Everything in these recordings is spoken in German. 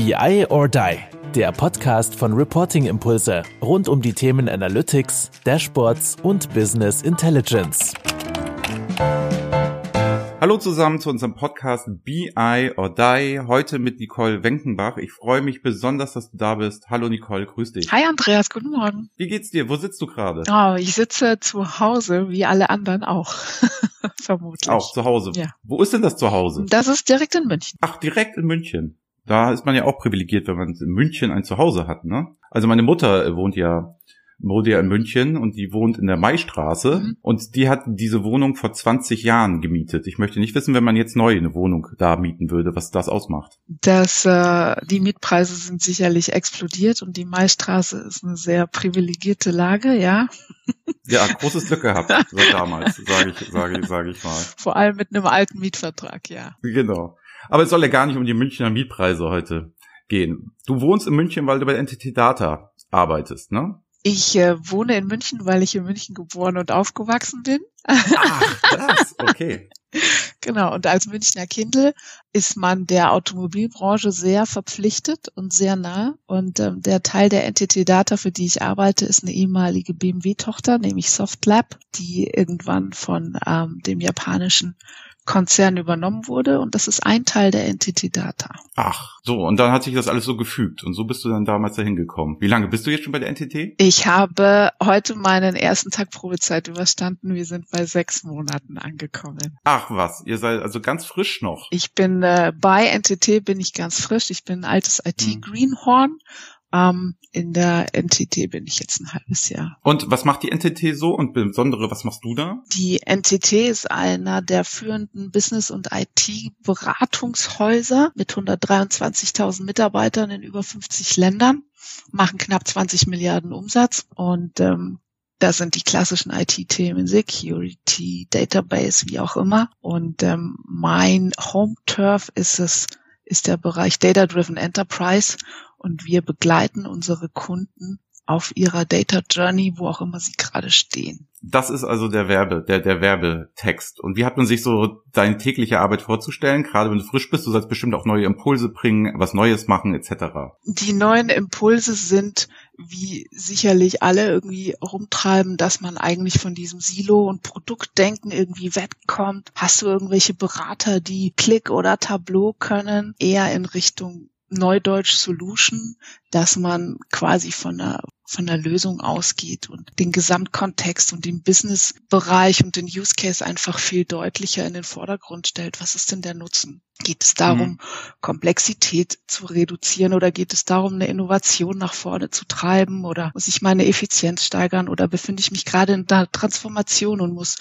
BI or Die, der Podcast von Reporting Impulse rund um die Themen Analytics, Dashboards und Business Intelligence. Hallo zusammen zu unserem Podcast BI or Die. Heute mit Nicole Wenkenbach. Ich freue mich besonders, dass du da bist. Hallo Nicole, grüß dich. Hi Andreas, guten Morgen. Wie geht's dir? Wo sitzt du gerade? Oh, ich sitze zu Hause, wie alle anderen auch. Vermutlich. Auch zu Hause. Ja. Wo ist denn das zu Hause? Das ist direkt in München. Ach, direkt in München. Da ist man ja auch privilegiert, wenn man in München ein Zuhause hat, ne? Also meine Mutter wohnt ja wohnt ja in München und die wohnt in der Maistraße Mhm. und die hat diese Wohnung vor 20 Jahren gemietet. Ich möchte nicht wissen, wenn man jetzt neu eine Wohnung da mieten würde, was das ausmacht. Das, äh, die Mietpreise sind sicherlich explodiert und die Maistraße ist eine sehr privilegierte Lage, ja. Ja, großes Glück gehabt, so damals, sage ich, sage ich, sage ich mal. Vor allem mit einem alten Mietvertrag, ja. Genau. Aber es soll ja gar nicht um die Münchner Mietpreise heute gehen. Du wohnst in München, weil du bei Entity Data arbeitest, ne? Ich äh, wohne in München, weil ich in München geboren und aufgewachsen bin. Ach, das, okay. Genau, und als Münchner Kindle ist man der Automobilbranche sehr verpflichtet und sehr nah. Und ähm, der Teil der Entity Data, für die ich arbeite, ist eine ehemalige BMW-Tochter, nämlich Softlab, die irgendwann von ähm, dem japanischen Konzern übernommen wurde. Und das ist ein Teil der Entity Data. Ach, so, und dann hat sich das alles so gefügt und so bist du dann damals dahin gekommen. Wie lange bist du jetzt schon bei der NTT? Ich habe heute meinen ersten Tag Probezeit überstanden. Wir sind bei sechs Monaten angekommen. Ach was, ihr seid also ganz frisch noch. Ich bin äh, bei NTT bin ich ganz frisch. Ich bin ein altes IT-Greenhorn. Ähm, in der NTT bin ich jetzt ein halbes Jahr. Und was macht die NTT so und besondere, was machst du da? Die NTT ist einer der führenden Business- und IT-Beratungshäuser mit 123.000 Mitarbeitern in über 50 Ländern, machen knapp 20 Milliarden Umsatz und ähm, das sind die klassischen IT-Themen, Security, Database, wie auch immer. Und ähm, mein Home-Turf ist es, ist der Bereich Data-Driven Enterprise und wir begleiten unsere Kunden auf ihrer Data Journey, wo auch immer sie gerade stehen. Das ist also der Werbe, der, der Werbetext. Und wie hat man sich so deine tägliche Arbeit vorzustellen? Gerade wenn du frisch bist, du sollst bestimmt auch neue Impulse bringen, was Neues machen, etc. Die neuen Impulse sind, wie sicherlich alle irgendwie rumtreiben, dass man eigentlich von diesem Silo- und Produktdenken irgendwie wegkommt. Hast du irgendwelche Berater, die Click oder Tableau können, eher in Richtung Neudeutsch Solution, dass man quasi von der von der Lösung ausgeht und den Gesamtkontext und den Businessbereich und den Use Case einfach viel deutlicher in den Vordergrund stellt. Was ist denn der Nutzen? Geht es darum, Mhm. Komplexität zu reduzieren oder geht es darum, eine Innovation nach vorne zu treiben oder muss ich meine Effizienz steigern oder befinde ich mich gerade in der Transformation und muss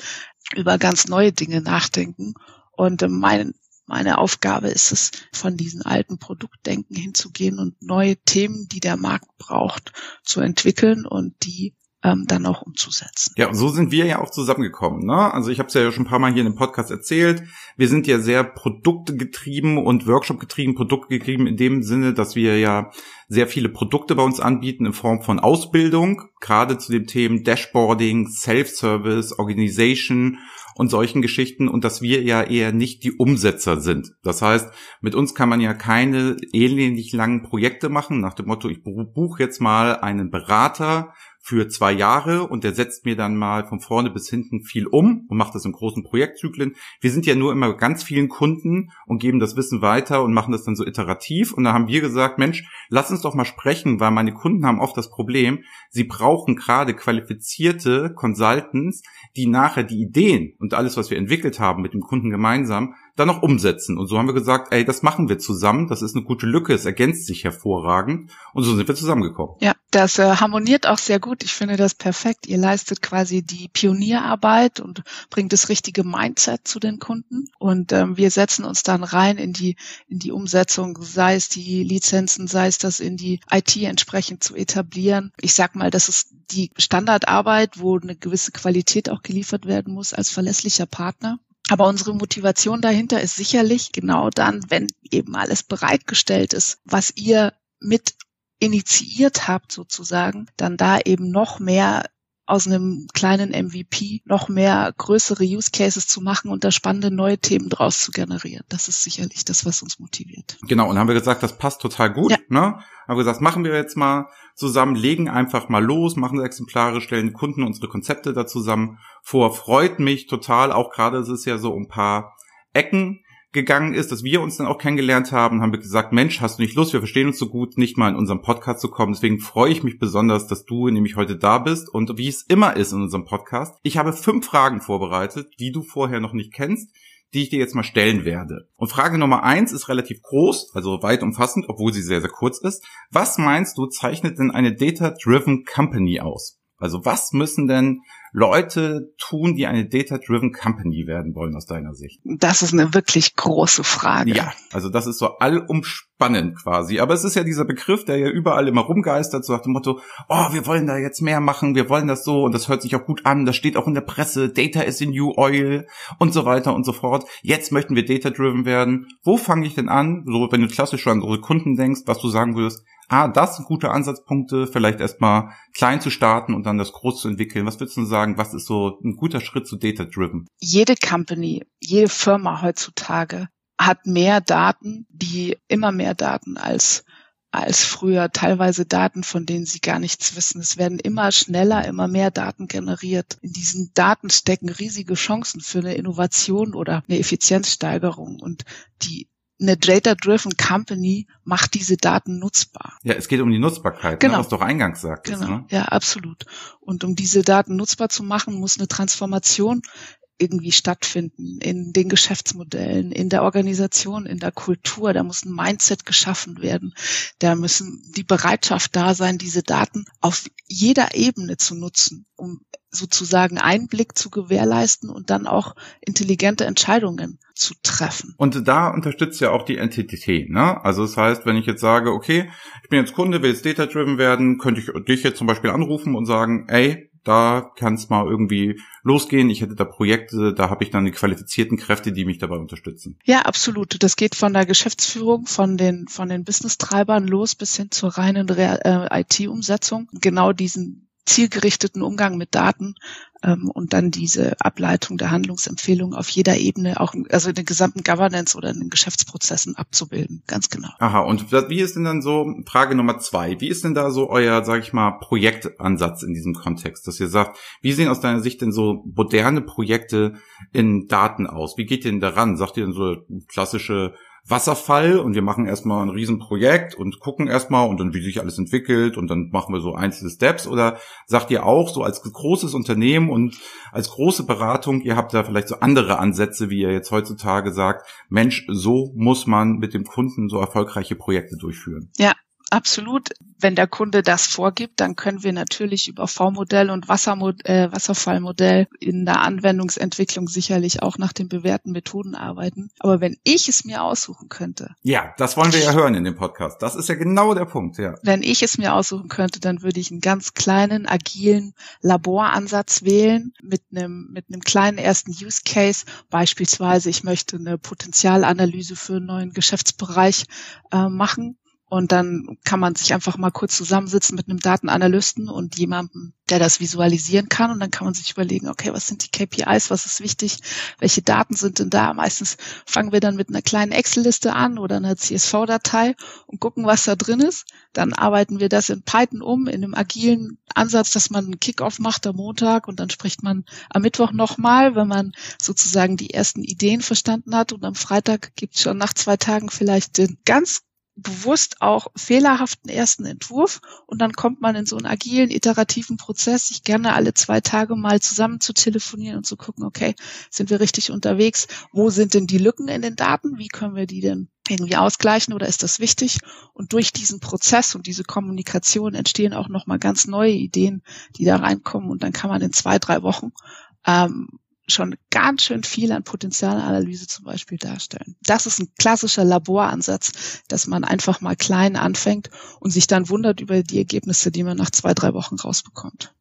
über ganz neue Dinge nachdenken? Und äh, mein meine Aufgabe ist es, von diesen alten Produktdenken hinzugehen und neue Themen, die der Markt braucht, zu entwickeln und die ähm, dann auch umzusetzen. Ja, so sind wir ja auch zusammengekommen. Ne? Also ich habe es ja schon ein paar Mal hier in dem Podcast erzählt. Wir sind ja sehr produktegetrieben und Workshop-getrieben, produktgetrieben in dem Sinne, dass wir ja sehr viele Produkte bei uns anbieten in Form von Ausbildung, gerade zu den Themen Dashboarding, Self-Service, Organization und solchen Geschichten und dass wir ja eher nicht die Umsetzer sind. Das heißt, mit uns kann man ja keine ähnlich langen Projekte machen, nach dem Motto, ich buche jetzt mal einen Berater für zwei Jahre und der setzt mir dann mal von vorne bis hinten viel um und macht das in großen Projektzyklen. Wir sind ja nur immer ganz vielen Kunden und geben das Wissen weiter und machen das dann so iterativ. Und da haben wir gesagt, Mensch, lass uns doch mal sprechen, weil meine Kunden haben oft das Problem, sie brauchen gerade qualifizierte Consultants, die nachher die Ideen und alles, was wir entwickelt haben mit dem Kunden gemeinsam, dann noch umsetzen. Und so haben wir gesagt, ey, das machen wir zusammen, das ist eine gute Lücke, es ergänzt sich hervorragend. Und so sind wir zusammengekommen. Ja, das äh, harmoniert auch sehr gut. Ich finde das perfekt. Ihr leistet quasi die Pionierarbeit und bringt das richtige Mindset zu den Kunden. Und ähm, wir setzen uns dann rein in die, in die Umsetzung, sei es die Lizenzen, sei es das in die IT entsprechend zu etablieren. Ich sag mal, das ist die Standardarbeit, wo eine gewisse Qualität auch geliefert werden muss als verlässlicher Partner. Aber unsere Motivation dahinter ist sicherlich genau dann, wenn eben alles bereitgestellt ist, was ihr mit initiiert habt sozusagen, dann da eben noch mehr aus einem kleinen MVP noch mehr größere Use Cases zu machen und da spannende neue Themen draus zu generieren. Das ist sicherlich das, was uns motiviert. Genau, und haben wir gesagt, das passt total gut. Ja. Ne? Haben wir gesagt, machen wir jetzt mal zusammen, legen einfach mal los, machen Exemplare, stellen Kunden unsere Konzepte da zusammen vor. Freut mich total, auch gerade ist es ja so ein paar Ecken, gegangen ist, dass wir uns dann auch kennengelernt haben, haben wir gesagt, Mensch, hast du nicht Lust, wir verstehen uns so gut, nicht mal in unserem Podcast zu kommen. Deswegen freue ich mich besonders, dass du nämlich heute da bist. Und wie es immer ist in unserem Podcast, ich habe fünf Fragen vorbereitet, die du vorher noch nicht kennst, die ich dir jetzt mal stellen werde. Und Frage Nummer eins ist relativ groß, also weit umfassend, obwohl sie sehr, sehr kurz ist. Was meinst du, zeichnet denn eine Data-Driven Company aus? Also was müssen denn Leute tun, die eine Data-Driven Company werden wollen aus deiner Sicht? Das ist eine wirklich große Frage. Ja, also das ist so allumspannend quasi. Aber es ist ja dieser Begriff, der ja überall immer rumgeistert, so nach dem Motto, oh, wir wollen da jetzt mehr machen, wir wollen das so und das hört sich auch gut an, das steht auch in der Presse, Data is the new oil und so weiter und so fort. Jetzt möchten wir Data-Driven werden. Wo fange ich denn an? So, wenn du klassisch an unsere Kunden denkst, was du sagen würdest, ah, das sind gute Ansatzpunkte, vielleicht erstmal klein zu starten und dann das groß zu entwickeln. Was würdest du sagen, was ist so ein guter Schritt zu Data-Driven? Jede Company, jede Firma heutzutage hat mehr Daten, die immer mehr Daten als als früher teilweise Daten, von denen sie gar nichts wissen. Es werden immer schneller, immer mehr Daten generiert. In diesen Daten stecken riesige Chancen für eine Innovation oder eine Effizienzsteigerung. Und die eine Data-Driven Company macht diese Daten nutzbar. Ja, es geht um die Nutzbarkeit, ne, genau. ne, was du auch eingangs sagtest. Genau, ne? ja, absolut. Und um diese Daten nutzbar zu machen, muss eine Transformation irgendwie stattfinden in den Geschäftsmodellen, in der Organisation, in der Kultur. Da muss ein Mindset geschaffen werden. Da müssen die Bereitschaft da sein, diese Daten auf jeder Ebene zu nutzen, um sozusagen Einblick zu gewährleisten und dann auch intelligente Entscheidungen zu treffen. Und da unterstützt ja auch die Entität, ne? Also das heißt, wenn ich jetzt sage, okay, ich bin jetzt Kunde, will jetzt data-driven werden, könnte ich dich jetzt zum Beispiel anrufen und sagen, ey, da kann es mal irgendwie losgehen. Ich hätte da Projekte, da habe ich dann die qualifizierten Kräfte, die mich dabei unterstützen. Ja, absolut. Das geht von der Geschäftsführung, von den von den Business-Treibern los bis hin zur reinen äh, IT-Umsetzung. Genau diesen zielgerichteten Umgang mit Daten und dann diese Ableitung der Handlungsempfehlungen auf jeder Ebene, auch also in den gesamten Governance oder in den Geschäftsprozessen abzubilden. Ganz genau. Aha, und wie ist denn dann so, Frage Nummer zwei, wie ist denn da so euer, sag ich mal, Projektansatz in diesem Kontext, dass ihr sagt, wie sehen aus deiner Sicht denn so moderne Projekte in Daten aus? Wie geht ihr denn daran? Sagt ihr denn so klassische Wasserfall und wir machen erstmal ein Riesenprojekt und gucken erstmal und dann, wie sich alles entwickelt und dann machen wir so einzelne Steps oder sagt ihr auch so als großes Unternehmen und als große Beratung, ihr habt da vielleicht so andere Ansätze, wie ihr jetzt heutzutage sagt, Mensch, so muss man mit dem Kunden so erfolgreiche Projekte durchführen. Ja, Absolut. Wenn der Kunde das vorgibt, dann können wir natürlich über V-Modell und Wassermod äh, Wasserfallmodell in der Anwendungsentwicklung sicherlich auch nach den bewährten Methoden arbeiten. Aber wenn ich es mir aussuchen könnte. Ja, das wollen wir ja hören in dem Podcast. Das ist ja genau der Punkt, ja. Wenn ich es mir aussuchen könnte, dann würde ich einen ganz kleinen, agilen Laboransatz wählen mit einem, mit einem kleinen ersten Use Case. Beispielsweise, ich möchte eine Potenzialanalyse für einen neuen Geschäftsbereich äh, machen und dann kann man sich einfach mal kurz zusammensitzen mit einem Datenanalysten und jemandem, der das visualisieren kann. Und dann kann man sich überlegen, okay, was sind die KPIs, was ist wichtig, welche Daten sind denn da? Meistens fangen wir dann mit einer kleinen Excel-Liste an oder einer CSV-Datei und gucken, was da drin ist. Dann arbeiten wir das in Python um, in einem agilen Ansatz, dass man einen Kickoff macht am Montag und dann spricht man am Mittwoch nochmal, wenn man sozusagen die ersten Ideen verstanden hat. Und am Freitag gibt es schon nach zwei Tagen vielleicht den ganz bewusst auch fehlerhaften ersten Entwurf und dann kommt man in so einen agilen, iterativen Prozess, sich gerne alle zwei Tage mal zusammen zu telefonieren und zu gucken, okay, sind wir richtig unterwegs? Wo sind denn die Lücken in den Daten? Wie können wir die denn irgendwie ausgleichen oder ist das wichtig? Und durch diesen Prozess und diese Kommunikation entstehen auch nochmal ganz neue Ideen, die da reinkommen und dann kann man in zwei, drei Wochen ähm, schon ganz schön viel an Potenzialanalyse zum Beispiel darstellen. Das ist ein klassischer Laboransatz, dass man einfach mal klein anfängt und sich dann wundert über die Ergebnisse, die man nach zwei, drei Wochen rausbekommt.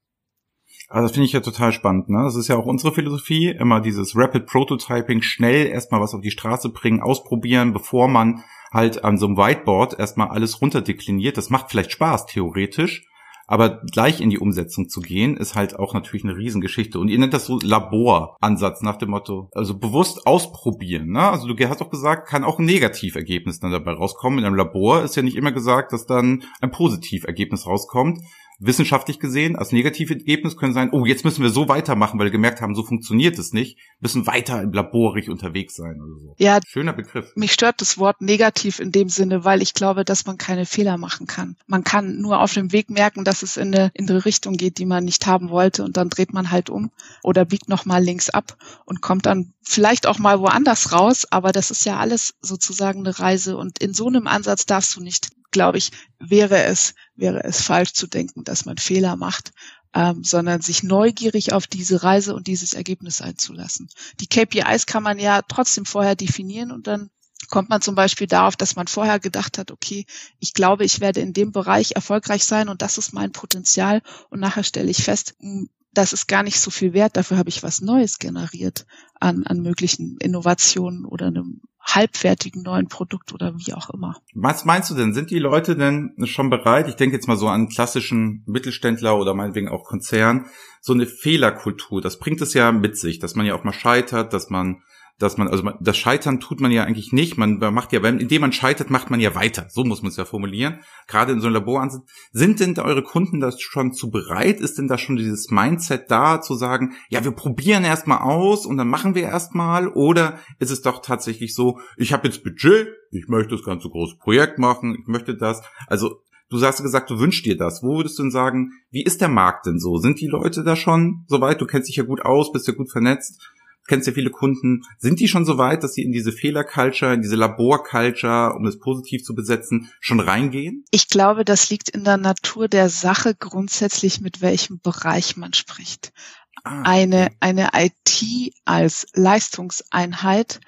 Also das finde ich ja total spannend. Ne? Das ist ja auch unsere Philosophie, immer dieses Rapid Prototyping, schnell erstmal was auf die Straße bringen, ausprobieren, bevor man halt an so einem Whiteboard erstmal alles runterdekliniert. Das macht vielleicht Spaß, theoretisch, Aber gleich in die Umsetzung zu gehen, ist halt auch natürlich eine Riesengeschichte. Und ihr nennt das so Laboransatz nach dem Motto, also bewusst ausprobieren. Ne? Also du hast auch gesagt, kann auch ein Negativergebnis dann dabei rauskommen. In einem Labor ist ja nicht immer gesagt, dass dann ein Positivergebnis rauskommt wissenschaftlich gesehen, als negative Ergebnis können sein, oh, jetzt müssen wir so weitermachen, weil wir gemerkt haben, so funktioniert es nicht, müssen weiter im laborig unterwegs sein oder so. Ja. Schöner Begriff. Mich stört das Wort negativ in dem Sinne, weil ich glaube, dass man keine Fehler machen kann. Man kann nur auf dem Weg merken, dass es in eine, in eine Richtung geht, die man nicht haben wollte und dann dreht man halt um oder biegt nochmal links ab und kommt dann vielleicht auch mal woanders raus, aber das ist ja alles sozusagen eine Reise und in so einem Ansatz darfst du nicht glaube ich, wäre es, wäre es falsch zu denken, dass man Fehler macht, ähm, sondern sich neugierig auf diese Reise und dieses Ergebnis einzulassen. Die KPIs kann man ja trotzdem vorher definieren und dann kommt man zum Beispiel darauf, dass man vorher gedacht hat, okay, ich glaube, ich werde in dem Bereich erfolgreich sein und das ist mein Potenzial und nachher stelle ich fest, hm, das ist gar nicht so viel wert, dafür habe ich was Neues generiert an, an möglichen Innovationen oder einem halbfertigen neuen Produkt oder wie auch immer. Was meinst du denn? Sind die Leute denn schon bereit? Ich denke jetzt mal so an klassischen Mittelständler oder meinetwegen auch Konzern. So eine Fehlerkultur, das bringt es ja mit sich, dass man ja auch mal scheitert, dass man dass man, also das Scheitern tut man ja eigentlich nicht. Man macht ja, indem man scheitert, macht man ja weiter. So muss man es ja formulieren. Gerade in so einem Laboransatz. Sind denn eure Kunden das schon zu bereit? Ist denn da schon dieses Mindset da, zu sagen, ja, wir probieren erstmal aus und dann machen wir erstmal? Oder ist es doch tatsächlich so, ich habe jetzt Budget, ich möchte das ganze große Projekt machen, ich möchte das. Also Du hast gesagt, du wünschst dir das. Wo würdest du denn sagen, wie ist der Markt denn so? Sind die Leute da schon soweit? Du kennst dich ja gut aus, bist ja gut vernetzt kennst ja viele Kunden, sind die schon so weit, dass sie in diese Fehlerculture, in diese Laborculture, um es positiv zu besetzen, schon reingehen? Ich glaube, das liegt in der Natur der Sache grundsätzlich, mit welchem Bereich man spricht. Ah, eine, eine IT als Leistungseinheit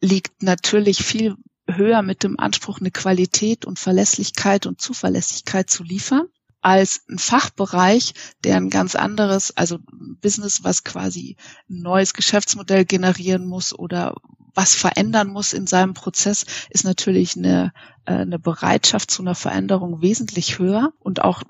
liegt natürlich viel höher mit dem Anspruch, eine Qualität und Verlässlichkeit und Zuverlässigkeit zu liefern als ein Fachbereich, der ein ganz anderes, also Business, was quasi ein neues Geschäftsmodell generieren muss oder was verändern muss in seinem Prozess, ist natürlich eine, äh, eine Bereitschaft zu einer Veränderung wesentlich höher und auch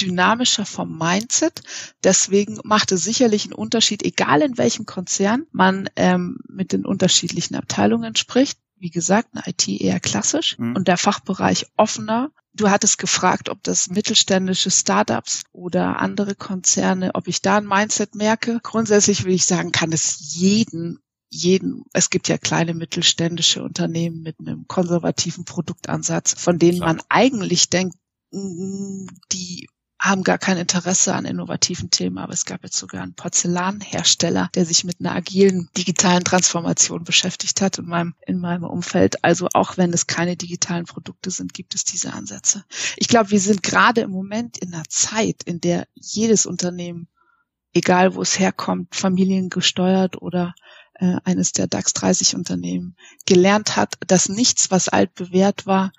dynamischer vom Mindset. Deswegen macht es sicherlich einen Unterschied, egal in welchem Konzern man ähm, mit den unterschiedlichen Abteilungen spricht. Wie gesagt, eine IT eher klassisch mhm. und der Fachbereich offener Du hattest gefragt, ob das mittelständische Startups oder andere Konzerne, ob ich da ein Mindset merke. Grundsätzlich würde ich sagen, kann es jeden jeden, es gibt ja kleine mittelständische Unternehmen mit einem konservativen Produktansatz, von denen man eigentlich denkt, mm, die haben gar kein Interesse an innovativen Themen, aber es gab jetzt sogar einen Porzellanhersteller, der sich mit einer agilen digitalen Transformation beschäftigt hat in meinem, in meinem Umfeld. Also auch wenn es keine digitalen Produkte sind, gibt es diese Ansätze. Ich glaube, wir sind gerade im Moment in einer Zeit, in der jedes Unternehmen, egal wo es herkommt, familiengesteuert oder äh, eines der DAX 30 Unternehmen gelernt hat, dass nichts, was altbewährt war,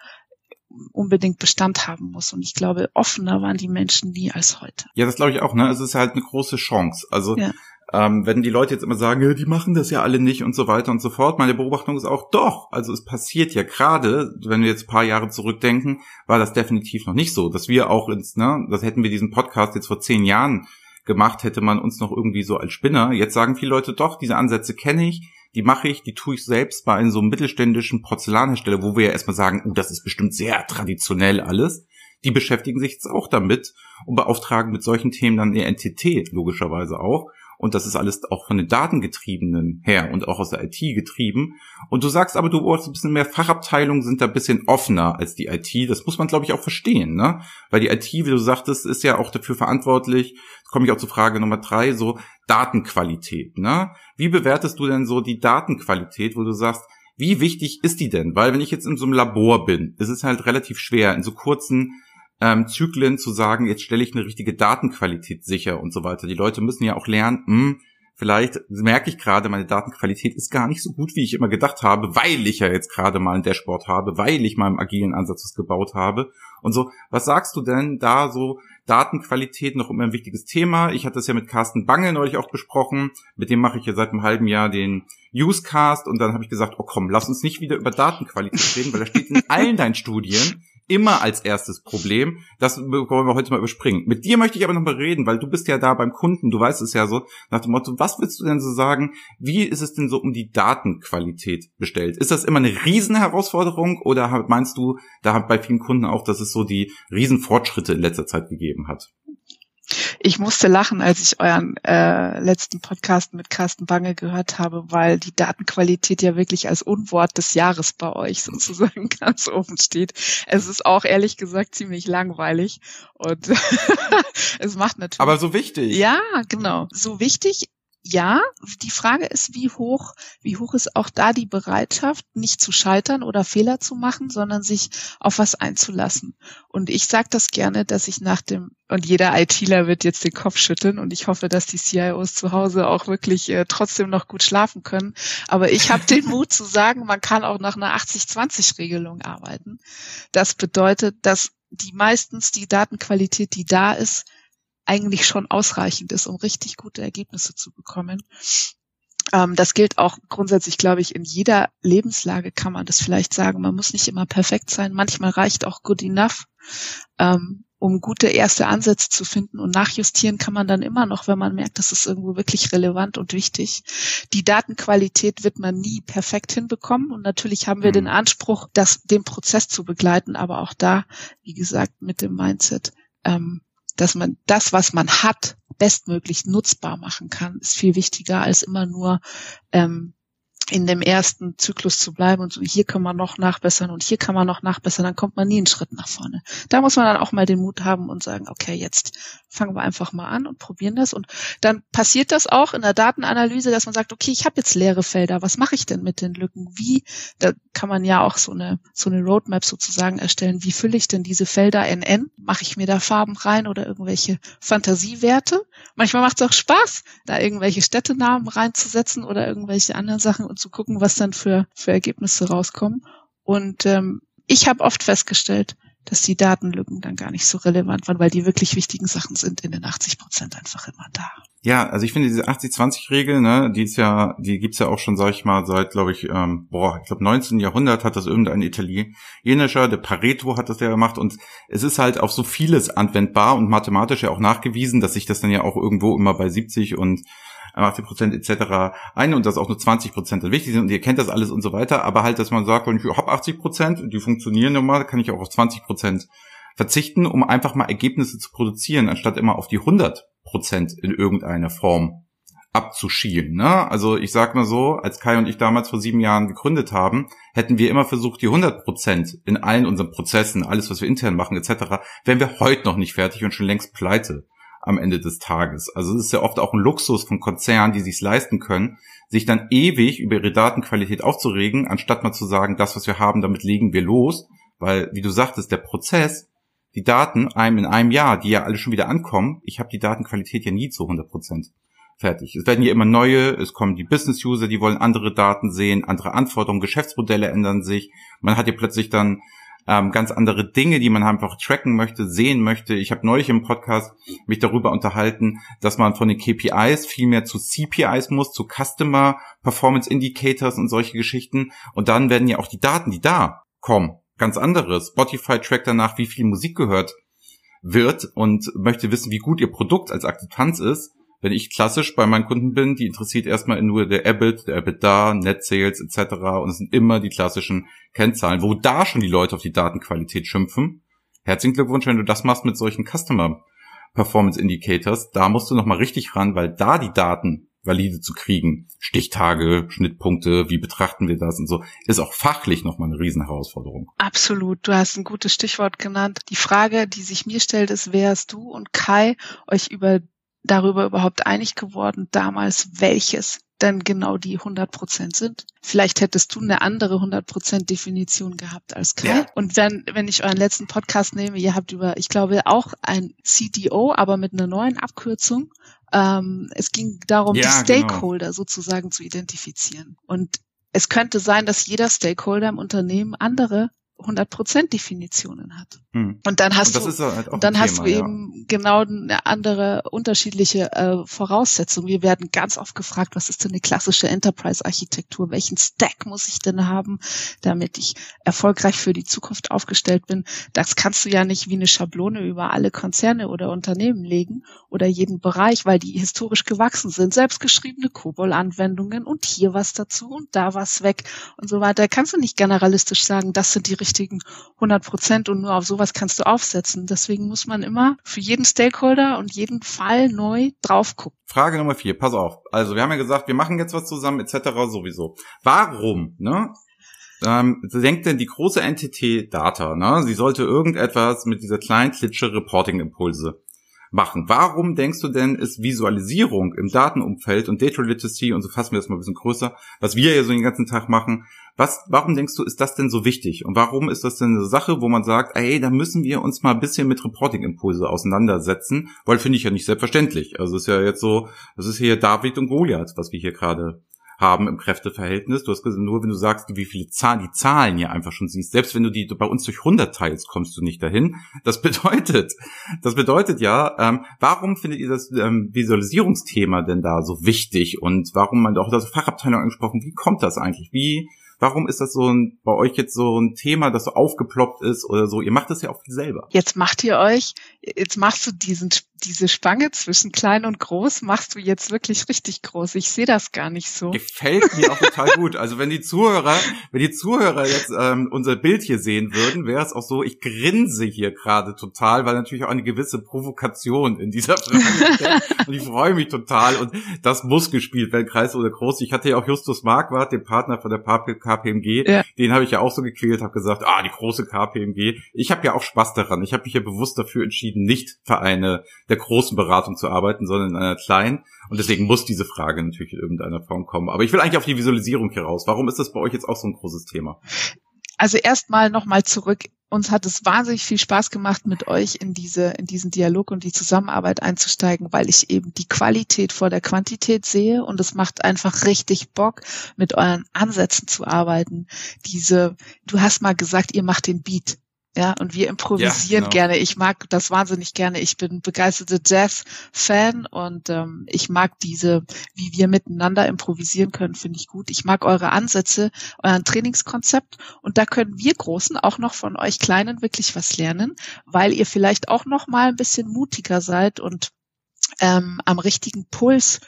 unbedingt Bestand haben muss. Und ich glaube, offener waren die Menschen nie als heute. Ja, das glaube ich auch. Ne, es ist halt eine große Chance. Also ja. ähm, wenn die Leute jetzt immer sagen, ja, die machen das ja alle nicht und so weiter und so fort. Meine Beobachtung ist auch doch. Also es passiert ja gerade, wenn wir jetzt ein paar Jahre zurückdenken, war das definitiv noch nicht so, dass wir auch ins, ne, das hätten wir diesen Podcast jetzt vor zehn Jahren gemacht, hätte man uns noch irgendwie so als Spinner. Jetzt sagen viele Leute doch, diese Ansätze kenne ich die mache ich, die tue ich selbst bei einem so mittelständischen Porzellanhersteller, wo wir ja erstmal sagen, oh, das ist bestimmt sehr traditionell alles. Die beschäftigen sich jetzt auch damit und beauftragen mit solchen Themen dann eine Entität, logischerweise auch. Und das ist alles auch von den Datengetriebenen her und auch aus der IT getrieben. Und du sagst aber, du wolltest ein bisschen mehr Fachabteilungen sind da ein bisschen offener als die IT. Das muss man, glaube ich, auch verstehen, ne? Weil die IT, wie du sagtest, ist ja auch dafür verantwortlich. komme ich auch zur Frage Nummer drei, so Datenqualität, ne? Wie bewertest du denn so die Datenqualität, wo du sagst, wie wichtig ist die denn? Weil wenn ich jetzt in so einem Labor bin, ist es halt relativ schwer, in so kurzen ähm, Zyklen zu sagen, jetzt stelle ich eine richtige Datenqualität sicher und so weiter. Die Leute müssen ja auch lernen, mh, hm, vielleicht merke ich gerade, meine Datenqualität ist gar nicht so gut, wie ich immer gedacht habe, weil ich ja jetzt gerade mal ein Dashboard habe, weil ich mal im agilen Ansatz was gebaut habe und so. Was sagst du denn da so? Datenqualität noch immer ein wichtiges Thema. Ich hatte das ja mit Carsten Bange neulich auch besprochen. Mit dem mache ich ja seit einem halben Jahr den Usecast und dann habe ich gesagt, oh komm, lass uns nicht wieder über Datenqualität reden, weil da steht in allen deinen Studien, immer als erstes Problem. Das wollen wir heute mal überspringen. Mit dir möchte ich aber noch mal reden, weil du bist ja da beim Kunden, du weißt es ja so, nach dem Motto, was willst du denn so sagen? Wie ist es denn so um die Datenqualität bestellt? Ist das immer eine Riesenherausforderung oder meinst du, da hat bei vielen Kunden auch, dass es so die Riesenfortschritte in letzter Zeit gegeben hat? Ich musste lachen, als ich euren äh, letzten Podcast mit Carsten Bange gehört habe, weil die Datenqualität ja wirklich als Unwort des Jahres bei euch sozusagen ganz oben steht. Es ist auch ehrlich gesagt ziemlich langweilig und es macht natürlich. Aber so wichtig. Ja, genau. So wichtig ja, die Frage ist, wie hoch, wie hoch ist auch da die Bereitschaft, nicht zu scheitern oder Fehler zu machen, sondern sich auf was einzulassen. Und ich sage das gerne, dass ich nach dem, und jeder ITler wird jetzt den Kopf schütteln und ich hoffe, dass die CIOs zu Hause auch wirklich äh, trotzdem noch gut schlafen können. Aber ich habe den Mut zu sagen, man kann auch nach einer 80-20-Regelung arbeiten. Das bedeutet, dass die meistens die Datenqualität, die da ist, eigentlich schon ausreichend ist, um richtig gute Ergebnisse zu bekommen. Ähm, das gilt auch grundsätzlich, glaube ich, in jeder Lebenslage kann man das vielleicht sagen. Man muss nicht immer perfekt sein. Manchmal reicht auch good enough, ähm, um gute erste Ansätze zu finden. Und nachjustieren kann man dann immer noch, wenn man merkt, das ist irgendwo wirklich relevant und wichtig. Die Datenqualität wird man nie perfekt hinbekommen. Und natürlich haben wir mhm. den Anspruch, das, den Prozess zu begleiten. Aber auch da, wie gesagt, mit dem Mindset, ähm, dass man das, was man hat, bestmöglich nutzbar machen kann, ist viel wichtiger als immer nur ähm, in dem ersten Zyklus zu bleiben und so, hier kann man noch nachbessern und hier kann man noch nachbessern, dann kommt man nie einen Schritt nach vorne. Da muss man dann auch mal den Mut haben und sagen, okay, jetzt fangen wir einfach mal an und probieren das. Und dann passiert das auch in der Datenanalyse, dass man sagt, okay, ich habe jetzt leere Felder, was mache ich denn mit den Lücken? Wie, da kann man ja auch so eine, so eine Roadmap sozusagen erstellen, wie fülle ich denn diese Felder NN? Mache ich mir da Farben rein oder irgendwelche Fantasiewerte? Manchmal macht es auch Spaß, da irgendwelche Städtenamen reinzusetzen oder irgendwelche anderen Sachen und zu gucken, was dann für, für Ergebnisse rauskommen. Und ähm, ich habe oft festgestellt, dass die Datenlücken dann gar nicht so relevant waren, weil die wirklich wichtigen Sachen sind in den 80 Prozent einfach immer da. Ja, also ich finde diese 80-20-Regel, ne, die ist ja, die gibt's ja auch schon, sag ich mal, seit, glaube ich, ähm, boah, ich glaube 19. Jahrhundert hat das irgendein italienischer, der Pareto hat das ja gemacht und es ist halt auf so vieles anwendbar und mathematisch ja auch nachgewiesen, dass sich das dann ja auch irgendwo immer bei 70 und 80 Prozent etc. ein und dass auch nur 20 Prozent wichtig sind und ihr kennt das alles und so weiter, aber halt, dass man sagt, ich habe 80 Prozent, die funktionieren normal, kann ich auch auf 20 Prozent verzichten, um einfach mal Ergebnisse zu produzieren, anstatt immer auf die 100 Prozent in irgendeiner Form abzuschielen. Ne? Also ich sag mal so, als Kai und ich damals vor sieben Jahren gegründet haben, hätten wir immer versucht, die 100 Prozent in allen unseren Prozessen, alles, was wir intern machen etc., wären wir heute noch nicht fertig und schon längst pleite am Ende des Tages. Also es ist ja oft auch ein Luxus von Konzernen, die sich leisten können, sich dann ewig über ihre Datenqualität aufzuregen, anstatt mal zu sagen, das, was wir haben, damit legen wir los. Weil, wie du sagtest, der Prozess, die Daten einem in einem Jahr, die ja alle schon wieder ankommen, ich habe die Datenqualität ja nie zu 100 Prozent fertig. Es werden ja immer neue, es kommen die Business-User, die wollen andere Daten sehen, andere Anforderungen, Geschäftsmodelle ändern sich. Man hat ja plötzlich dann ähm, ganz andere Dinge, die man einfach tracken möchte, sehen möchte. Ich habe neulich im Podcast mich darüber unterhalten, dass man von den KPIs viel mehr zu CPIs muss, zu Customer Performance Indicators und solche Geschichten. Und dann werden ja auch die Daten, die da kommen, ganz anderes. Spotify trackt danach, wie viel Musik gehört wird und möchte wissen, wie gut ihr Produkt als Akzeptanz ist wenn ich klassisch bei meinen Kunden bin, die interessiert erstmal nur der EBIT, der EBITDA, Net Sales etc. Und es sind immer die klassischen Kennzahlen, wo da schon die Leute auf die Datenqualität schimpfen. Herzlichen Glückwunsch, wenn du das machst mit solchen Customer Performance Indicators. Da musst du nochmal richtig ran, weil da die Daten valide zu kriegen, Stichtage, Schnittpunkte, wie betrachten wir das und so, ist auch fachlich nochmal eine Riesenherausforderung. Absolut. Du hast ein gutes Stichwort genannt. Die Frage, die sich mir stellt, ist, wärst du und Kai euch über darüber überhaupt einig geworden damals, welches denn genau die 100 Prozent sind. Vielleicht hättest du eine andere 100 Prozent Definition gehabt als Kai. Ja. Und wenn, wenn ich euren letzten Podcast nehme, ihr habt über, ich glaube, auch ein CDO, aber mit einer neuen Abkürzung. Ähm, es ging darum, ja, die genau. Stakeholder genau. sozusagen zu identifizieren. Und es könnte sein, dass jeder Stakeholder im Unternehmen andere 100% Definitionen hat. Hm. Und dann hast und du, halt und dann Thema, hast du eben ja. genau eine andere unterschiedliche äh, Voraussetzung. Wir werden ganz oft gefragt, was ist denn eine klassische Enterprise-Architektur? Welchen Stack muss ich denn haben, damit ich erfolgreich für die Zukunft aufgestellt bin? Das kannst du ja nicht wie eine Schablone über alle Konzerne oder Unternehmen legen oder jeden Bereich, weil die historisch gewachsen sind. Selbstgeschriebene COBOL-Anwendungen und hier was dazu und da was weg und so weiter. Kannst du nicht generalistisch sagen, das sind die richtigen 100 Prozent und nur auf sowas kannst du aufsetzen. Deswegen muss man immer für jeden Stakeholder und jeden Fall neu drauf gucken. Frage Nummer vier, pass auf. Also wir haben ja gesagt, wir machen jetzt was zusammen etc. sowieso. Warum, ne? Ähm, denkt denn die große Entität Data, ne? Sie sollte irgendetwas mit dieser kleinen Klitsche Reporting-Impulse machen. Warum denkst du denn, ist Visualisierung im Datenumfeld und Data Literacy und so fassen wir das mal ein bisschen größer, was wir ja so den ganzen Tag machen, was, warum denkst du, ist das denn so wichtig? Und warum ist das denn eine Sache, wo man sagt, ey, da müssen wir uns mal ein bisschen mit Reporting-Impulse auseinandersetzen? Weil finde ich ja nicht selbstverständlich. Also es ist ja jetzt so, das ist hier David und Goliath, was wir hier gerade haben im Kräfteverhältnis. Du hast gesagt, nur wenn du sagst, wie viele Zahlen, die Zahlen hier einfach schon siehst, selbst wenn du die bei uns durch 100 teilst, kommst du nicht dahin. Das bedeutet, das bedeutet ja, ähm, warum findet ihr das ähm, Visualisierungsthema denn da so wichtig und warum man auch das Fachabteilung angesprochen, wie kommt das eigentlich? Wie, Warum ist das so ein, bei euch jetzt so ein Thema, das so aufgeploppt ist oder so? Ihr macht das ja auch viel selber. Jetzt macht ihr euch, jetzt machst du diesen diese Spange zwischen klein und groß machst du jetzt wirklich richtig groß. Ich sehe das gar nicht so. Gefällt mir auch total gut. Also wenn die Zuhörer, wenn die Zuhörer jetzt ähm, unser Bild hier sehen würden, wäre es auch so, ich grinse hier gerade total, weil natürlich auch eine gewisse Provokation in dieser Frage ist. Und ich freue mich total. Und das muss gespielt werden, Kreis oder groß. Ich hatte ja auch Justus Marquardt, den Partner von der KPMG, ja. den habe ich ja auch so gequält, habe gesagt, ah, die große KPMG. Ich habe ja auch Spaß daran. Ich habe mich ja bewusst dafür entschieden, nicht für eine der großen Beratung zu arbeiten, sondern in einer kleinen. Und deswegen muss diese Frage natürlich in irgendeiner Form kommen. Aber ich will eigentlich auf die Visualisierung hier raus. Warum ist das bei euch jetzt auch so ein großes Thema? Also erstmal nochmal zurück. Uns hat es wahnsinnig viel Spaß gemacht, mit euch in diese, in diesen Dialog und die Zusammenarbeit einzusteigen, weil ich eben die Qualität vor der Quantität sehe und es macht einfach richtig Bock, mit euren Ansätzen zu arbeiten. Diese, du hast mal gesagt, ihr macht den Beat. Ja, und wir improvisieren ja, genau. gerne. Ich mag das wahnsinnig gerne. Ich bin begeisterte Jazz-Fan und ähm, ich mag diese, wie wir miteinander improvisieren können, finde ich gut. Ich mag eure Ansätze, euren Trainingskonzept und da können wir Großen auch noch von euch Kleinen wirklich was lernen, weil ihr vielleicht auch noch mal ein bisschen mutiger seid und ähm, am richtigen Puls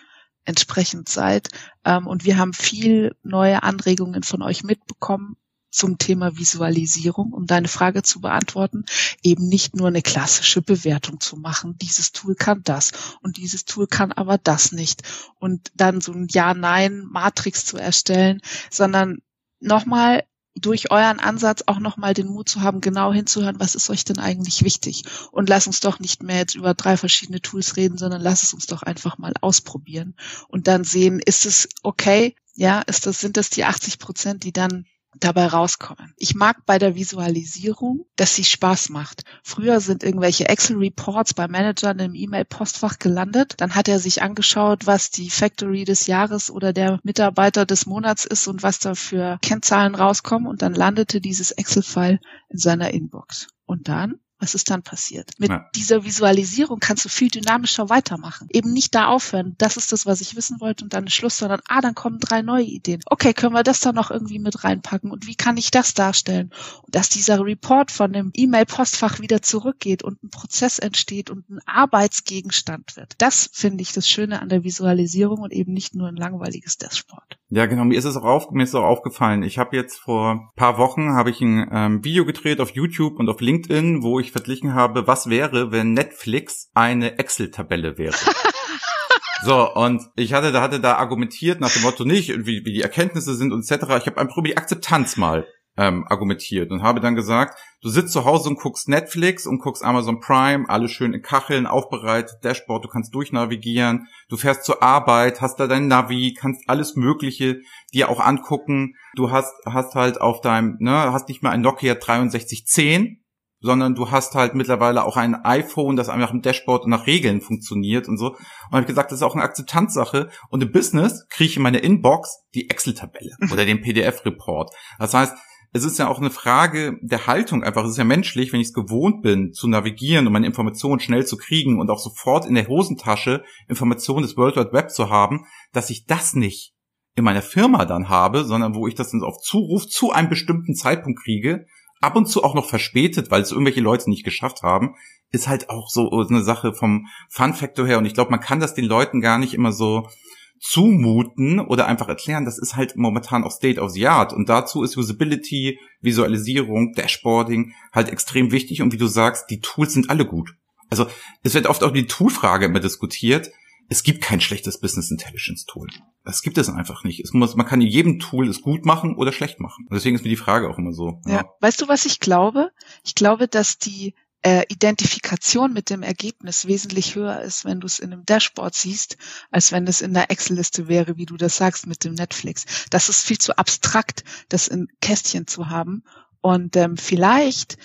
entsprechend seid. Ähm, und wir haben viel neue Anregungen von euch mitbekommen zum Thema Visualisierung, um deine Frage zu beantworten, eben nicht nur eine klassische Bewertung zu machen. Dieses Tool kann das und dieses Tool kann aber das nicht. Und dann so ein Ja-Nein-Matrix zu erstellen, sondern nochmal durch euren Ansatz auch nochmal den Mut zu haben, genau hinzuhören, was ist euch denn eigentlich wichtig? Und lass uns doch nicht mehr jetzt über drei verschiedene Tools reden, sondern lass es uns doch einfach mal ausprobieren und dann sehen, ist es okay? Ja, ist das, sind das die 80 Prozent, die dann dabei rauskommen. Ich mag bei der Visualisierung, dass sie Spaß macht. Früher sind irgendwelche Excel-Reports bei Managern im E-Mail-Postfach gelandet. Dann hat er sich angeschaut, was die Factory des Jahres oder der Mitarbeiter des Monats ist und was da für Kennzahlen rauskommen. Und dann landete dieses Excel-File in seiner Inbox. Und dann was ist dann passiert? Mit ja. dieser Visualisierung kannst du viel dynamischer weitermachen. Eben nicht da aufhören, das ist das, was ich wissen wollte und dann ist Schluss, sondern ah, dann kommen drei neue Ideen. Okay, können wir das da noch irgendwie mit reinpacken und wie kann ich das darstellen? Und dass dieser Report von dem E-Mail-Postfach wieder zurückgeht und ein Prozess entsteht und ein Arbeitsgegenstand wird. Das finde ich das Schöne an der Visualisierung und eben nicht nur ein langweiliges Dashboard. Ja, genau. Mir ist es auch, auf, mir ist auch aufgefallen. Ich habe jetzt vor paar Wochen habe ich ein ähm, Video gedreht auf YouTube und auf LinkedIn, wo ich verglichen habe, was wäre, wenn Netflix eine Excel-Tabelle wäre. So, und ich hatte da, hatte da argumentiert nach dem Motto nicht, wie, wie die Erkenntnisse sind und etc. Ich habe einfach die Akzeptanz mal ähm, argumentiert und habe dann gesagt, du sitzt zu Hause und guckst Netflix und guckst Amazon Prime, alles schön in Kacheln aufbereitet, Dashboard, du kannst durchnavigieren, du fährst zur Arbeit, hast da dein Navi, kannst alles Mögliche dir auch angucken. Du hast, hast halt auf deinem, ne, hast nicht mehr ein Nokia 6310, sondern du hast halt mittlerweile auch ein iPhone, das einfach im Dashboard nach Regeln funktioniert und so. Und habe gesagt, das ist auch eine Akzeptanzsache. Und im Business kriege ich in meine Inbox die Excel-Tabelle oder den PDF-Report. Das heißt, es ist ja auch eine Frage der Haltung einfach. Es ist ja menschlich, wenn ich es gewohnt bin, zu navigieren und meine Informationen schnell zu kriegen und auch sofort in der Hosentasche Informationen des World Wide Web zu haben, dass ich das nicht in meiner Firma dann habe, sondern wo ich das dann auf Zuruf zu einem bestimmten Zeitpunkt kriege, ab und zu auch noch verspätet, weil es irgendwelche Leute nicht geschafft haben, ist halt auch so eine Sache vom Fun Factor her. Und ich glaube, man kann das den Leuten gar nicht immer so zumuten oder einfach erklären, das ist halt momentan auch State of the Art. Und dazu ist Usability, Visualisierung, Dashboarding halt extrem wichtig. Und wie du sagst, die Tools sind alle gut. Also es wird oft auch die Toolfrage immer diskutiert. Es gibt kein schlechtes Business Intelligence Tool. Das gibt es einfach nicht. Es muss, man kann in jedem Tool es gut machen oder schlecht machen. Und deswegen ist mir die Frage auch immer so. Ja. ja. Weißt du, was ich glaube? Ich glaube, dass die äh, Identifikation mit dem Ergebnis wesentlich höher ist, wenn du es in einem Dashboard siehst, als wenn es in der Excel-Liste wäre, wie du das sagst mit dem Netflix. Das ist viel zu abstrakt, das in Kästchen zu haben. Und ähm, vielleicht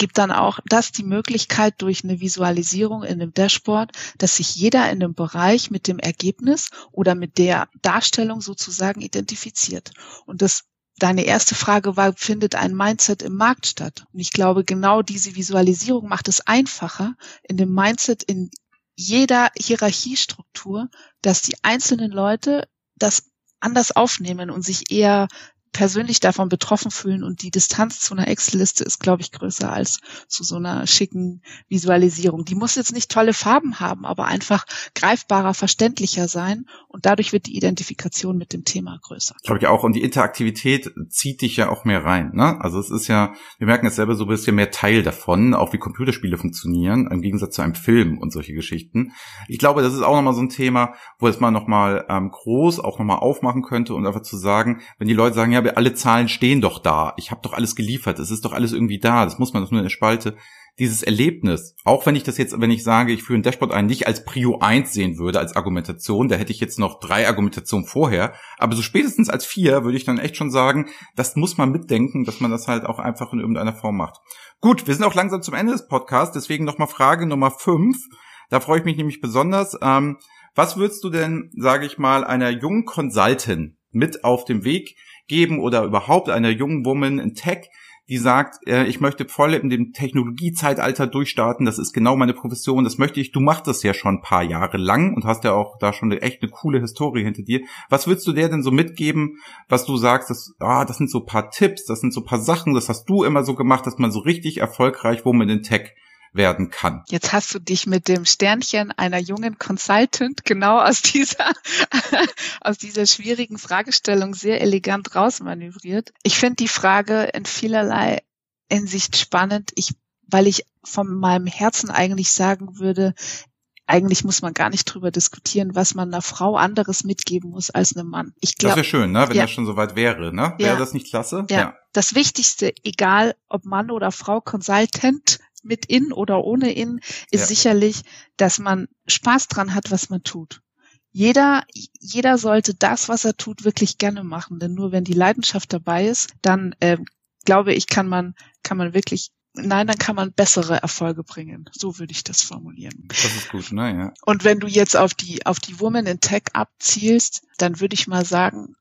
gibt dann auch das die Möglichkeit durch eine Visualisierung in dem Dashboard, dass sich jeder in dem Bereich mit dem Ergebnis oder mit der Darstellung sozusagen identifiziert. Und das deine erste Frage war, findet ein Mindset im Markt statt? Und ich glaube, genau diese Visualisierung macht es einfacher, in dem Mindset in jeder Hierarchiestruktur, dass die einzelnen Leute das anders aufnehmen und sich eher persönlich davon betroffen fühlen und die Distanz zu einer Excel-Liste ist, glaube ich, größer als zu so einer schicken Visualisierung. Die muss jetzt nicht tolle Farben haben, aber einfach greifbarer, verständlicher sein und dadurch wird die Identifikation mit dem Thema größer. Glaube ich auch. Und die Interaktivität zieht dich ja auch mehr rein. Ne? Also es ist ja, wir merken es selber, so bist ja mehr Teil davon, auch wie Computerspiele funktionieren, im Gegensatz zu einem Film und solche Geschichten. Ich glaube, das ist auch nochmal so ein Thema, wo es mal nochmal ähm, groß auch nochmal aufmachen könnte und einfach zu sagen, wenn die Leute sagen, ja, aber alle Zahlen stehen doch da. Ich habe doch alles geliefert. Es ist doch alles irgendwie da. Das muss man das nur in der Spalte. Dieses Erlebnis, auch wenn ich das jetzt, wenn ich sage, ich führe ein Dashboard ein, nicht als Prio 1 sehen würde, als Argumentation, da hätte ich jetzt noch drei Argumentationen vorher, aber so spätestens als vier würde ich dann echt schon sagen, das muss man mitdenken, dass man das halt auch einfach in irgendeiner Form macht. Gut, wir sind auch langsam zum Ende des Podcasts, deswegen nochmal Frage Nummer fünf. Da freue ich mich nämlich besonders. Ähm, was würdest du denn, sage ich mal, einer jungen Consultant mit auf dem Weg geben oder überhaupt einer jungen Woman in Tech, die sagt, äh, ich möchte voll in dem Technologiezeitalter durchstarten, das ist genau meine Profession, das möchte ich, du machst das ja schon ein paar Jahre lang und hast ja auch da schon eine, echt eine coole Historie hinter dir. Was würdest du der denn so mitgeben, was du sagst, das, ah, das sind so paar Tipps, das sind so paar Sachen, das hast du immer so gemacht, dass man so richtig erfolgreich Woman in Tech werden kann. Jetzt hast du dich mit dem Sternchen einer jungen Consultant genau aus dieser, aus dieser schwierigen Fragestellung sehr elegant rausmanövriert. Ich finde die Frage in vielerlei Hinsicht spannend, ich, weil ich von meinem Herzen eigentlich sagen würde, eigentlich muss man gar nicht drüber diskutieren, was man einer Frau anderes mitgeben muss als einem Mann. Ich glaub, das wäre schön, ne? wenn ja. das schon soweit wäre. Ne? Wäre ja. das nicht klasse? Ja. ja. Das Wichtigste, egal ob Mann oder Frau, Consultant, mit in oder ohne in, ist ja. sicherlich, dass man Spaß dran hat, was man tut. Jeder, jeder sollte das, was er tut, wirklich gerne machen. Denn nur wenn die Leidenschaft dabei ist, dann äh, glaube ich, kann man, kann man wirklich Nein, dann kann man bessere Erfolge bringen. So würde ich das formulieren. Das ist gut, ne? Ja. Und wenn du jetzt auf die, auf die Woman in Tech abzielst, dann würde ich mal sagen,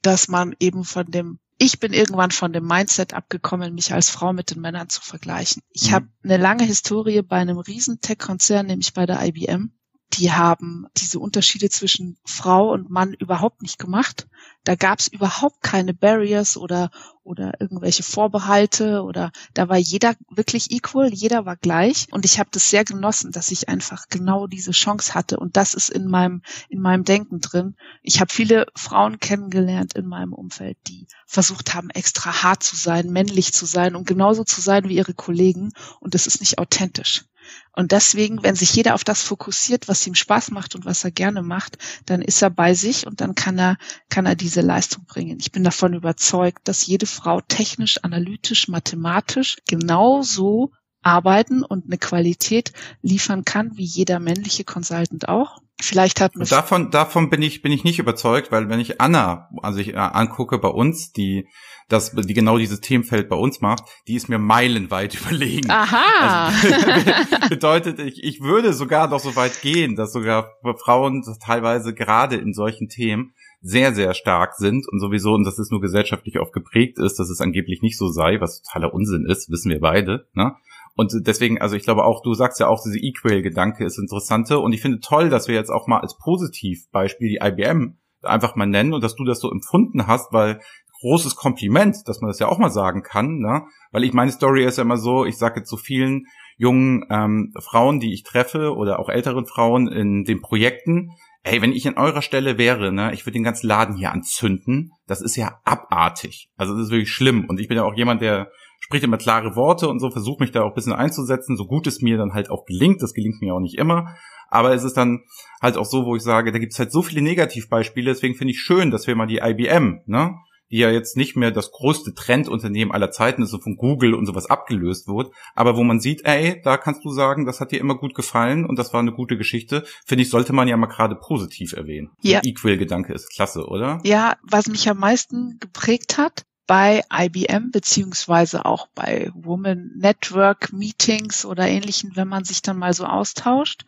dass man eben von dem ich bin irgendwann von dem Mindset abgekommen, mich als Frau mit den Männern zu vergleichen. Ich mhm. habe eine lange Historie bei einem riesen Tech-Konzern, nämlich bei der IBM die haben diese Unterschiede zwischen Frau und Mann überhaupt nicht gemacht. Da gab es überhaupt keine Barriers oder oder irgendwelche Vorbehalte oder da war jeder wirklich equal, jeder war gleich und ich habe das sehr genossen, dass ich einfach genau diese Chance hatte und das ist in meinem in meinem Denken drin. Ich habe viele Frauen kennengelernt in meinem Umfeld, die versucht haben extra hart zu sein, männlich zu sein und genauso zu sein wie ihre Kollegen und das ist nicht authentisch. Und deswegen, wenn sich jeder auf das fokussiert, was ihm Spaß macht und was er gerne macht, dann ist er bei sich und dann kann er, kann er diese Leistung bringen. Ich bin davon überzeugt, dass jede Frau technisch, analytisch, mathematisch genauso arbeiten und eine Qualität liefern kann, wie jeder männliche Consultant auch. Vielleicht hat man davon davon bin ich bin ich nicht überzeugt, weil wenn ich Anna, also ich äh, angucke bei uns, die das die genau dieses Themenfeld bei uns macht, die ist mir meilenweit überlegen. Aha. Also, bedeutet ich ich würde sogar noch so weit gehen, dass sogar Frauen teilweise gerade in solchen Themen sehr, sehr stark sind und sowieso, und dass es nur gesellschaftlich oft geprägt ist, dass es angeblich nicht so sei, was totaler Unsinn ist, wissen wir beide. Ne? Und deswegen, also ich glaube auch, du sagst ja auch, diese Equal-Gedanke ist interessante. Und ich finde toll, dass wir jetzt auch mal als Positivbeispiel die IBM einfach mal nennen und dass du das so empfunden hast, weil großes Kompliment, dass man das ja auch mal sagen kann, ne? Weil ich meine Story ist ja immer so, ich sage so vielen jungen ähm, Frauen, die ich treffe oder auch älteren Frauen in den Projekten, ey, wenn ich in eurer Stelle wäre, ne, ich würde den ganzen Laden hier anzünden. Das ist ja abartig. Also das ist wirklich schlimm. Und ich bin ja auch jemand, der spricht immer klare Worte und so, versucht mich da auch ein bisschen einzusetzen, so gut es mir dann halt auch gelingt. Das gelingt mir auch nicht immer. Aber es ist dann halt auch so, wo ich sage, da gibt es halt so viele Negativbeispiele, deswegen finde ich schön, dass wir mal die IBM, ne, die ja jetzt nicht mehr das größte Trendunternehmen aller Zeiten ist und von Google und sowas abgelöst wird, aber wo man sieht, ey, da kannst du sagen, das hat dir immer gut gefallen und das war eine gute Geschichte, finde ich, sollte man ja mal gerade positiv erwähnen. Ja. Equal-Gedanke ist klasse, oder? Ja, was mich am meisten geprägt hat, bei IBM beziehungsweise auch bei Woman Network Meetings oder ähnlichen, wenn man sich dann mal so austauscht,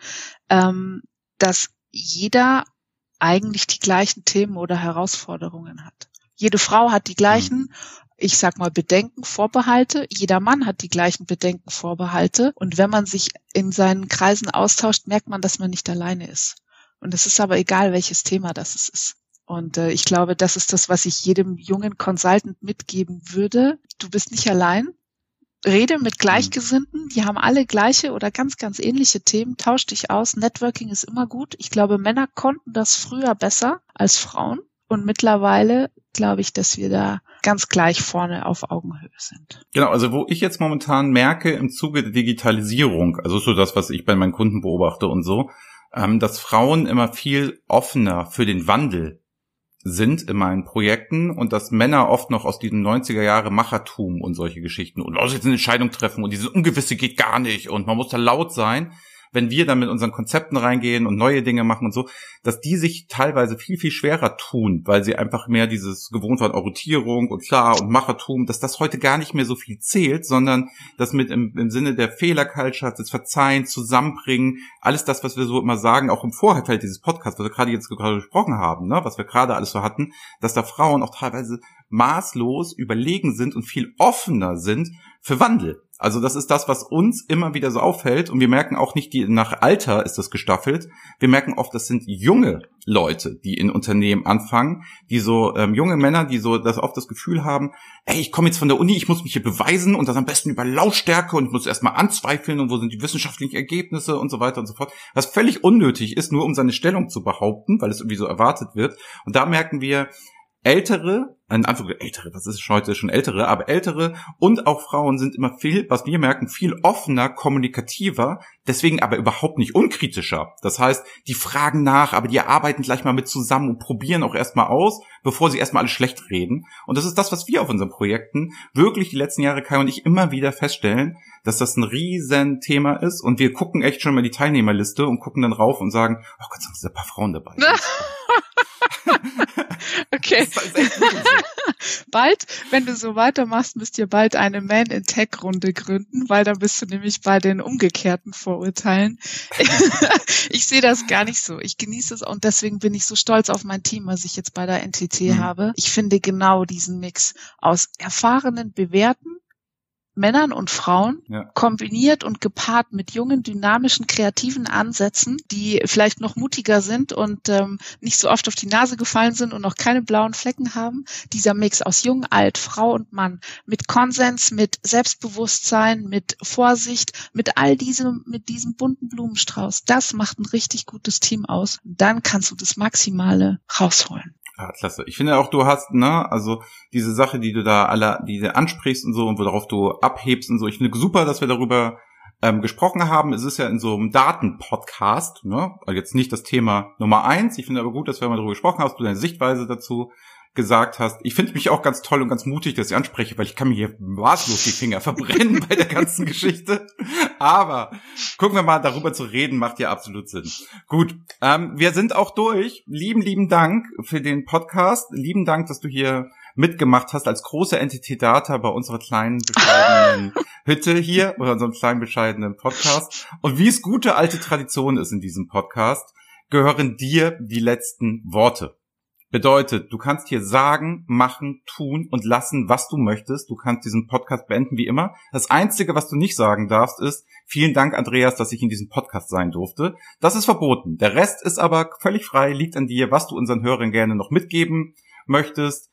ähm, dass jeder eigentlich die gleichen Themen oder Herausforderungen hat. Jede Frau hat die gleichen, mhm. ich sag mal, Bedenken, Vorbehalte. Jeder Mann hat die gleichen Bedenken, Vorbehalte. Und wenn man sich in seinen Kreisen austauscht, merkt man, dass man nicht alleine ist. Und es ist aber egal, welches Thema das ist. Und äh, ich glaube, das ist das, was ich jedem jungen Consultant mitgeben würde. Du bist nicht allein. Rede mit Gleichgesinnten, die haben alle gleiche oder ganz, ganz ähnliche Themen. Tausch dich aus. Networking ist immer gut. Ich glaube, Männer konnten das früher besser als Frauen. Und mittlerweile glaube ich, dass wir da ganz gleich vorne auf Augenhöhe sind. Genau, also wo ich jetzt momentan merke im Zuge der Digitalisierung, also so das, was ich bei meinen Kunden beobachte und so, ähm, dass Frauen immer viel offener für den Wandel sind in meinen Projekten und dass Männer oft noch aus diesem 90er Jahre Machertum und solche Geschichten und aus jetzt eine Entscheidung treffen und dieses Ungewisse geht gar nicht und man muss da laut sein wenn wir dann mit unseren Konzepten reingehen und neue Dinge machen und so, dass die sich teilweise viel, viel schwerer tun, weil sie einfach mehr dieses gewohnt waren, Orientierung und klar und Machertum, dass das heute gar nicht mehr so viel zählt, sondern das mit im, im Sinne der Fehlerculture, das Verzeihen, Zusammenbringen, alles das, was wir so immer sagen, auch im Vorfeld dieses Podcasts, was wir gerade jetzt gerade gesprochen haben, ne, was wir gerade alles so hatten, dass da Frauen auch teilweise maßlos überlegen sind und viel offener sind für Wandel. Also das ist das, was uns immer wieder so auffällt und wir merken auch nicht, die nach Alter ist das gestaffelt. Wir merken oft, das sind junge Leute, die in Unternehmen anfangen, die so ähm, junge Männer, die so das oft das Gefühl haben, ey, ich komme jetzt von der Uni, ich muss mich hier beweisen und das am besten über Lautstärke und ich muss erstmal anzweifeln und wo sind die wissenschaftlichen Ergebnisse und so weiter und so fort. Was völlig unnötig ist, nur um seine Stellung zu behaupten, weil es irgendwie so erwartet wird. Und da merken wir, ältere, in Anführungszeichen ältere, was ist heute schon ältere, aber ältere und auch Frauen sind immer viel, was wir merken, viel offener, kommunikativer, deswegen aber überhaupt nicht unkritischer. Das heißt, die fragen nach, aber die arbeiten gleich mal mit zusammen und probieren auch erstmal aus, bevor sie erstmal alles schlecht reden. Und das ist das, was wir auf unseren Projekten wirklich die letzten Jahre, Kai und ich, immer wieder feststellen, dass das ein riesen Thema ist und wir gucken echt schon mal die Teilnehmerliste und gucken dann rauf und sagen, oh Gott, sind ein paar Frauen dabei. okay. bald, wenn du so weitermachst, müsst ihr bald eine Man in Tech Runde gründen, weil dann bist du nämlich bei den umgekehrten Vorurteilen. ich sehe das gar nicht so. Ich genieße es und deswegen bin ich so stolz auf mein Team, was ich jetzt bei der NTT mhm. habe. Ich finde genau diesen Mix aus erfahrenen, bewährten Männern und Frauen ja. kombiniert und gepaart mit jungen, dynamischen, kreativen Ansätzen, die vielleicht noch mutiger sind und ähm, nicht so oft auf die Nase gefallen sind und noch keine blauen Flecken haben. Dieser Mix aus jung, alt, Frau und Mann, mit Konsens, mit Selbstbewusstsein, mit Vorsicht, mit all diesem, mit diesem bunten Blumenstrauß, das macht ein richtig gutes Team aus. Dann kannst du das Maximale rausholen. Ja, klasse. Ich finde auch, du hast, ne, also diese Sache, die du da alle, die du ansprichst und so und worauf du abhebst und so. Ich finde super, dass wir darüber ähm, gesprochen haben. Es ist ja in so einem Datenpodcast, ne? Also jetzt nicht das Thema Nummer eins. Ich finde aber gut, dass wir mal darüber gesprochen haben, du deine Sichtweise dazu gesagt hast. Ich finde mich auch ganz toll und ganz mutig, dass ich anspreche, weil ich kann mir hier maßlos die Finger verbrennen bei der ganzen Geschichte. Aber gucken wir mal, darüber zu reden, macht ja absolut Sinn. Gut, ähm, wir sind auch durch. Lieben, lieben Dank für den Podcast. Lieben Dank, dass du hier mitgemacht hast als große Entität Data bei unserer kleinen bescheidenen Hütte hier oder unserem kleinen bescheidenen Podcast. Und wie es gute alte Tradition ist in diesem Podcast, gehören dir die letzten Worte. Bedeutet, du kannst hier sagen, machen, tun und lassen, was du möchtest. Du kannst diesen Podcast beenden wie immer. Das Einzige, was du nicht sagen darfst, ist, vielen Dank, Andreas, dass ich in diesem Podcast sein durfte. Das ist verboten. Der Rest ist aber völlig frei, liegt an dir, was du unseren Hörern gerne noch mitgeben möchtest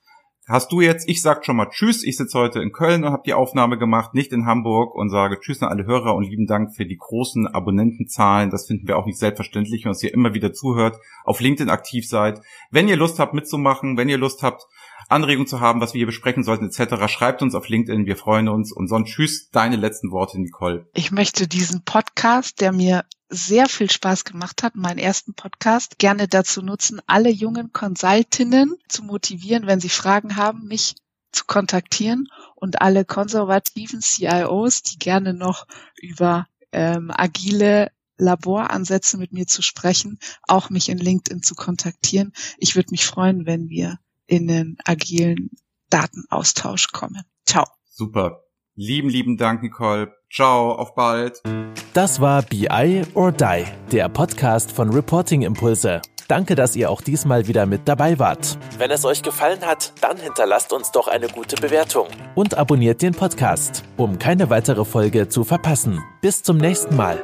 hast du jetzt, ich sag schon mal Tschüss, ich sitze heute in Köln und habe die Aufnahme gemacht, nicht in Hamburg und sage Tschüss an alle Hörer und lieben Dank für die großen Abonnentenzahlen. Das finden wir auch nicht selbstverständlich, dass ihr immer wieder zuhört, auf LinkedIn aktiv seid. Wenn ihr Lust habt mitzumachen, wenn ihr Lust habt, Anregungen zu haben, was wir hier besprechen sollten, etc., schreibt uns auf LinkedIn. Wir freuen uns. Und sonst tschüss, deine letzten Worte, Nicole. Ich möchte diesen Podcast, der mir sehr viel Spaß gemacht hat, meinen ersten Podcast, gerne dazu nutzen, alle jungen Consultinnen zu motivieren, wenn sie Fragen haben, mich zu kontaktieren und alle konservativen CIOs, die gerne noch über ähm, agile Laboransätze mit mir zu sprechen, auch mich in LinkedIn zu kontaktieren. Ich würde mich freuen, wenn wir in den agilen Datenaustausch kommen. Ciao. Super. Lieben, lieben Dank, Nicole. Ciao, auf bald. Das war BI or Die, der Podcast von Reporting Impulse. Danke, dass ihr auch diesmal wieder mit dabei wart. Wenn es euch gefallen hat, dann hinterlasst uns doch eine gute Bewertung. Und abonniert den Podcast, um keine weitere Folge zu verpassen. Bis zum nächsten Mal.